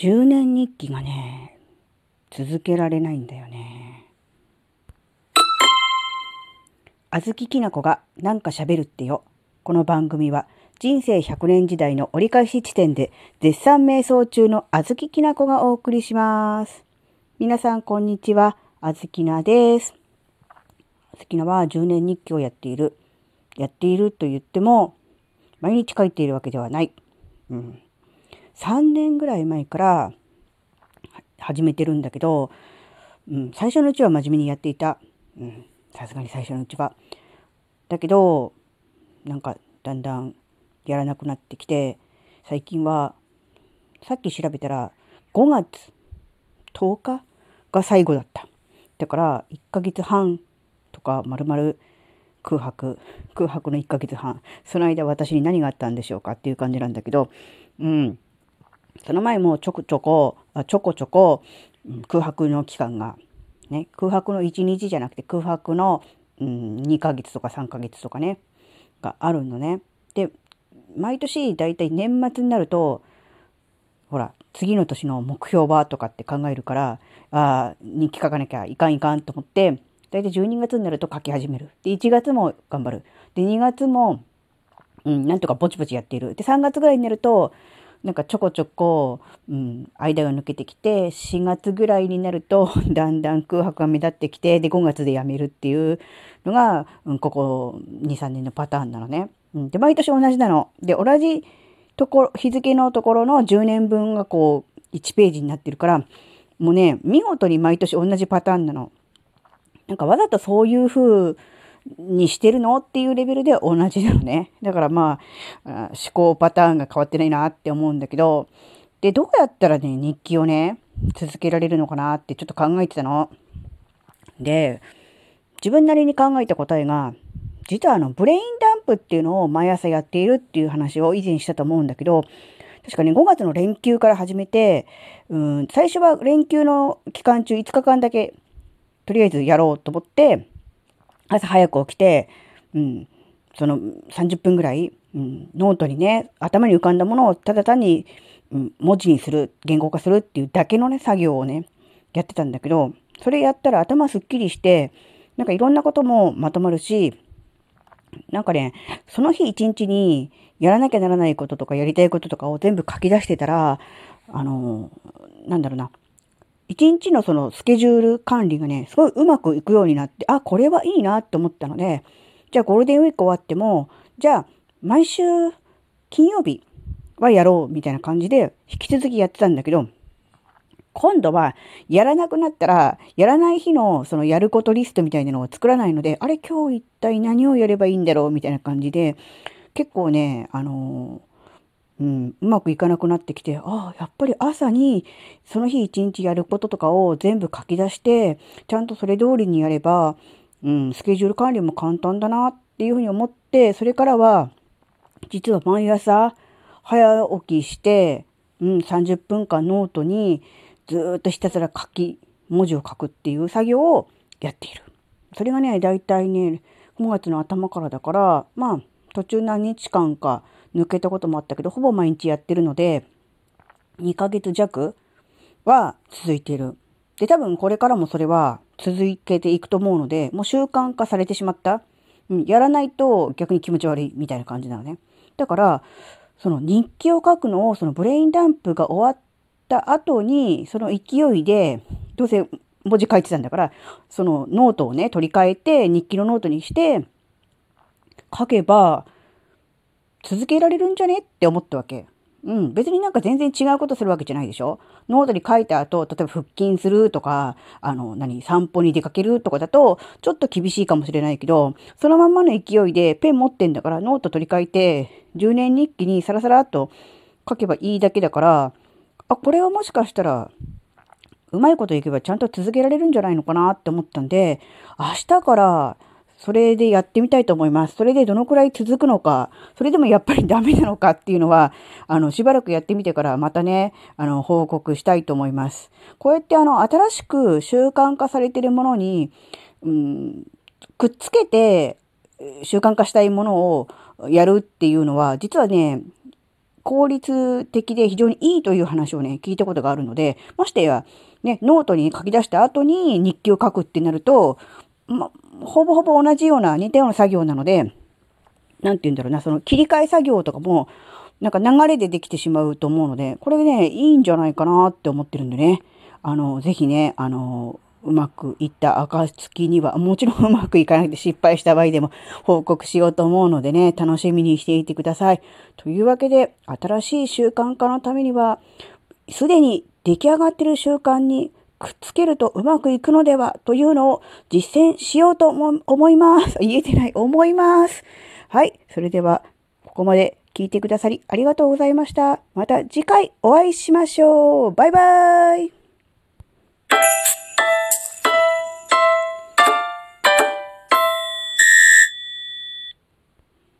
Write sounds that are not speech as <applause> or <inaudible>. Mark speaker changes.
Speaker 1: 10年日記がね、続けられないんだよね。あずききなこがなんか喋るってよ。この番組は人生100年時代の折り返し地点で絶賛瞑想中のあずききなこがお送りします。皆さんこんにちは。あずきなです。あずきなは10年日記をやっている。やっていると言っても毎日書いているわけではない。うん。3年ぐらい前から始めてるんだけど、うん、最初のうちは真面目にやっていた。うん、さすがに最初のうちは。だけど、なんかだんだんやらなくなってきて、最近は、さっき調べたら5月10日が最後だった。だから1ヶ月半とか丸々空白空白の1ヶ月半その間私に何があったんでしょうかっていう感じなんだけどうんその前もちょこちょこ、ちょこちょこ、空白の期間が、ね、空白の1日じゃなくて空白の、うん、2ヶ月とか3ヶ月とかね、があるのね。で、毎年だいたい年末になると、ほら、次の年の目標はとかって考えるから、ああ、日記書かなきゃいかんいかんと思って、だいたい12月になると書き始める。で、1月も頑張る。で、2月も、うん、なんとかぼちぼちやっている。で、3月ぐらいになると、なんかちょこちょこ、うん、間が抜けてきて、4月ぐらいになると、<laughs> だんだん空白が目立ってきて、で、5月で辞めるっていうのが、うん、ここ2、3年のパターンなのね。うん、で、毎年同じなの。で、同じところ、日付のところの10年分がこう、1ページになってるから、もうね、見事に毎年同じパターンなの。なんかわざとそういう風にしてるの？っていうレベルで同じなのね。だからまあ、思考パターンが変わってないなって思うんだけど、で、どうやったらね、日記をね、続けられるのかなってちょっと考えてたの。で、自分なりに考えた答えが、実はあの、ブレインダンプっていうのを毎朝やっているっていう話を以前したと思うんだけど、確かに5月の連休から始めて、うん、最初は連休の期間中5日間だけ、とりあえずやろうと思って、朝早く起きて、うん、その30分ぐらい、うん、ノートにね、頭に浮かんだものをただ単に、うん、文字にする、言語化するっていうだけのね、作業をね、やってたんだけど、それやったら頭すっきりして、なんかいろんなこともまとまるし、なんかね、その日一日にやらなきゃならないこととかやりたいこととかを全部書き出してたら、あの、なんだろうな、一日のそのスケジュール管理がね、すごいうまくいくようになって、あ、これはいいなって思ったので、じゃあゴールデンウィーク終わっても、じゃあ毎週金曜日はやろうみたいな感じで引き続きやってたんだけど、今度はやらなくなったら、やらない日のそのやることリストみたいなのを作らないので、あれ今日一体何をやればいいんだろうみたいな感じで、結構ね、あのうん、うまくいかなくなってきて、ああ、やっぱり朝にその日一日やることとかを全部書き出して、ちゃんとそれ通りにやれば、うん、スケジュール管理も簡単だなっていうふうに思って、それからは、実は毎朝早起きして、うん、30分間ノートにずっとひたすら書き、文字を書くっていう作業をやっている。それがね、だいたいね、5月の頭からだから、まあ、途中何日間か抜けたこともあったけど、ほぼ毎日やってるので、2ヶ月弱は続いている。で、多分これからもそれは続けていくと思うので、もう習慣化されてしまった。うん、やらないと逆に気持ち悪いみたいな感じなのね。だから、その日記を書くのを、そのブレインダンプが終わった後に、その勢いで、どうせ文字書いてたんだから、そのノートをね、取り替えて、日記のノートにして、書けば、続けられるんじゃね？って思ったわけ。うん。別になんか全然違うことするわけじゃないでしょ？ノートに書いた後、例えば腹筋するとか、あの、何、散歩に出かけるとかだと、ちょっと厳しいかもしれないけど、そのまんまの勢いでペン持ってんだから、ノート取り替えて、10年日記にサラサラっと書けばいいだけだから、あ、これはもしかしたら、うまいこといけばちゃんと続けられるんじゃないのかなって思ったんで、明日からそれでやってみたいと思います。それでどのくらい続くのか、それでもやっぱりダメなのかっていうのは、あの、しばらくやってみてからまたね、あの、報告したいと思います。こうやってあの、新しく習慣化されているものに、うん、くっつけて習慣化したいものをやるっていうのは、実はね、効率的で非常にいいという話をね、聞いたことがあるので、ましてや、ね、ノートに書き出した後に日記を書くってなると、ま、ほぼほぼ同じような、似たような作業なので、なんて言うんだろうな、その切り替え作業とかも、なんか流れでできてしまうと思うので、これね、いいんじゃないかなって思ってるんでね。あの、ぜひね、あの、うまくいった暁には、もちろん <laughs> うまくいかなくて失敗した場合でも報告しようと思うのでね、楽しみにしていてください。というわけで、新しい習慣化のためには、すでに出来上がってる習慣にくっつけるとうまくいくのではというのを実践しようと思います。<laughs> 言えてない、思います。はい。それでは、ここまで聞いてくださりありがとうございました。また次回お会いしましょう。バイバーイ。